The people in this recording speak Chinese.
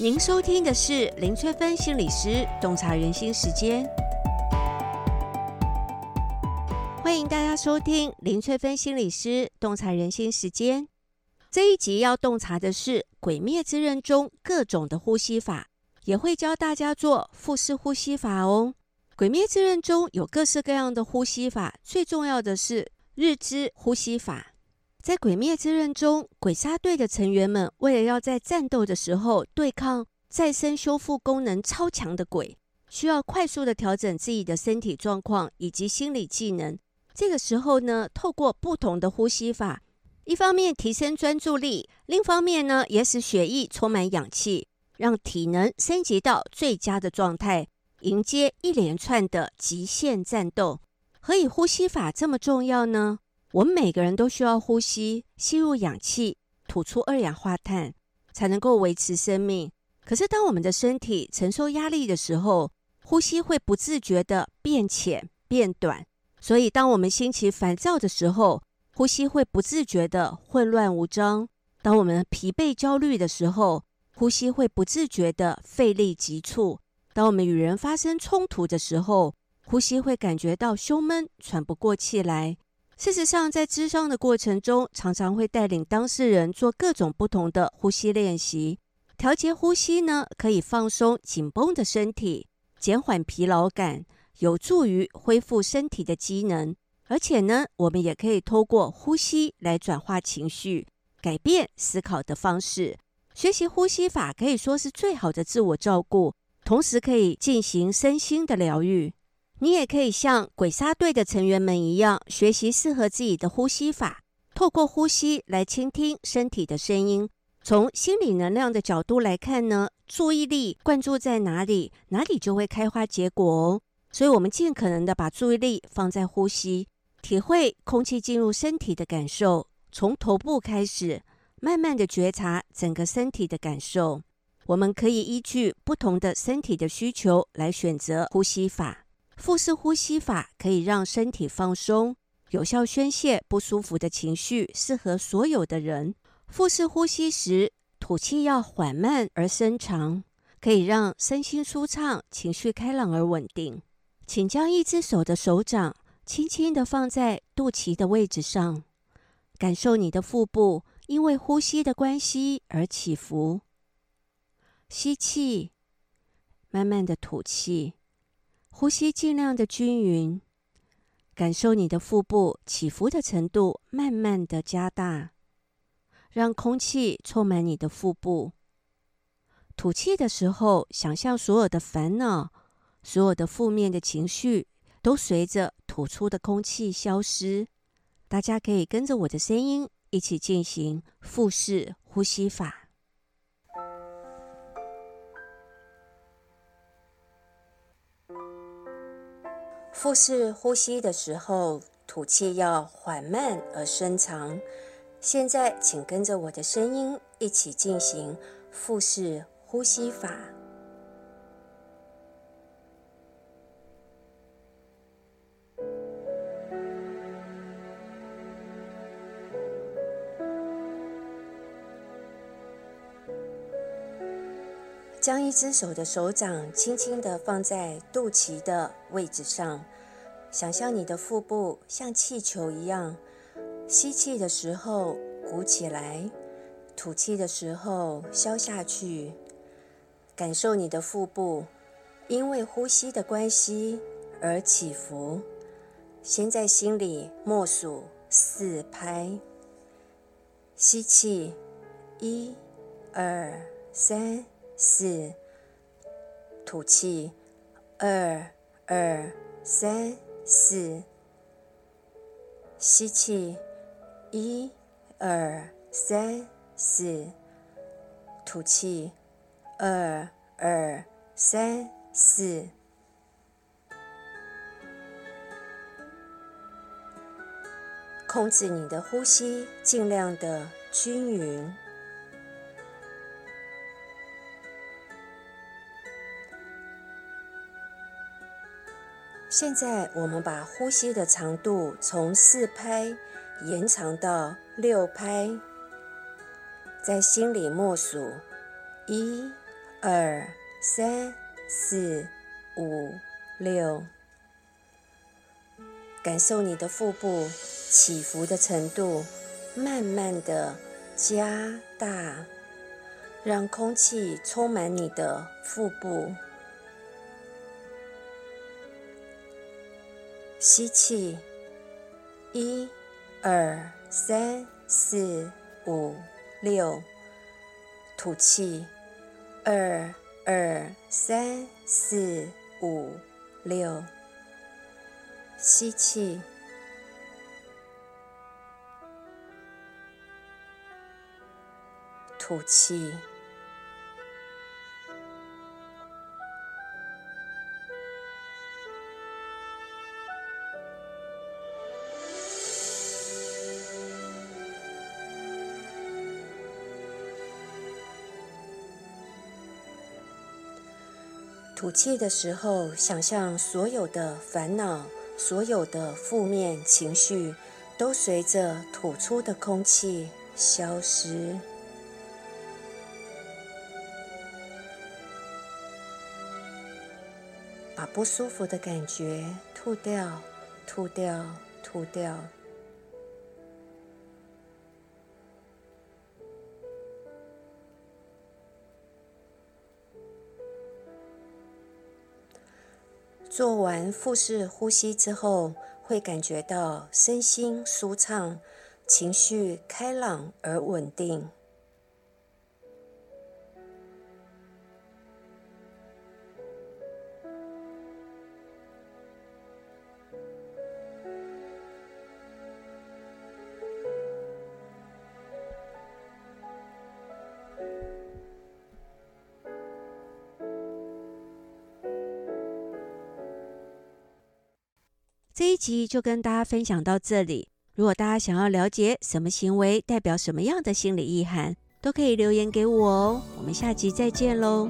您收听的是林翠芬心理师洞察人心时间，欢迎大家收听林翠芬心理师洞察人心时间。这一集要洞察的是《鬼灭之刃》中各种的呼吸法，也会教大家做腹式呼吸法哦。《鬼灭之刃》中有各式各样的呼吸法，最重要的是日之呼吸法。在《鬼灭之刃》中，鬼杀队的成员们为了要在战斗的时候对抗再生修复功能超强的鬼，需要快速的调整自己的身体状况以及心理技能。这个时候呢，透过不同的呼吸法，一方面提升专注力，另一方面呢，也使血液充满氧气，让体能升级到最佳的状态，迎接一连串的极限战斗。何以呼吸法这么重要呢？我们每个人都需要呼吸，吸入氧气，吐出二氧化碳，才能够维持生命。可是，当我们的身体承受压力的时候，呼吸会不自觉地变浅、变短。所以，当我们心情烦躁的时候，呼吸会不自觉地混乱无章；当我们疲惫、焦虑的时候，呼吸会不自觉地费力急促；当我们与人发生冲突的时候，呼吸会感觉到胸闷、喘不过气来。事实上，在咨商的过程中，常常会带领当事人做各种不同的呼吸练习。调节呼吸呢，可以放松紧绷的身体，减缓疲劳感，有助于恢复身体的机能。而且呢，我们也可以透过呼吸来转化情绪，改变思考的方式。学习呼吸法可以说是最好的自我照顾，同时可以进行身心的疗愈。你也可以像鬼杀队的成员们一样，学习适合自己的呼吸法，透过呼吸来倾听身体的声音。从心理能量的角度来看呢，注意力灌注在哪里，哪里就会开花结果哦。所以，我们尽可能的把注意力放在呼吸，体会空气进入身体的感受，从头部开始，慢慢的觉察整个身体的感受。我们可以依据不同的身体的需求来选择呼吸法。腹式呼吸法可以让身体放松，有效宣泄不舒服的情绪，适合所有的人。腹式呼吸时，吐气要缓慢而深长，可以让身心舒畅、情绪开朗而稳定。请将一只手的手掌轻轻地放在肚脐的位置上，感受你的腹部因为呼吸的关系而起伏。吸气，慢慢的吐气。呼吸尽量的均匀，感受你的腹部起伏的程度，慢慢的加大，让空气充满你的腹部。吐气的时候，想象所有的烦恼、所有的负面的情绪，都随着吐出的空气消失。大家可以跟着我的声音一起进行腹式呼吸法。腹式呼吸的时候，吐气要缓慢而深长。现在，请跟着我的声音一起进行腹式呼吸法。将一只手的手掌轻轻地放在肚脐的位置上，想象你的腹部像气球一样，吸气的时候鼓起来，吐气的时候消下去。感受你的腹部因为呼吸的关系而起伏。先在心里默数四拍，吸气，一、二、三。四，吐气，二二三四，吸气，一二三四，吐气，二二三四，控制你的呼吸，尽量的均匀。现在，我们把呼吸的长度从四拍延长到六拍，在心里默数：一、二、三、四、五、六，感受你的腹部起伏的程度，慢慢的加大，让空气充满你的腹部。吸气，一、二、三、四、五、六，吐气。二二三四五六，吸气，吐气。吐气的时候，想象所有的烦恼、所有的负面情绪，都随着吐出的空气消失。把不舒服的感觉吐掉，吐掉，吐掉。做完腹式呼吸之后，会感觉到身心舒畅，情绪开朗而稳定。这一集就跟大家分享到这里。如果大家想要了解什么行为代表什么样的心理意涵，都可以留言给我哦。我们下集再见喽。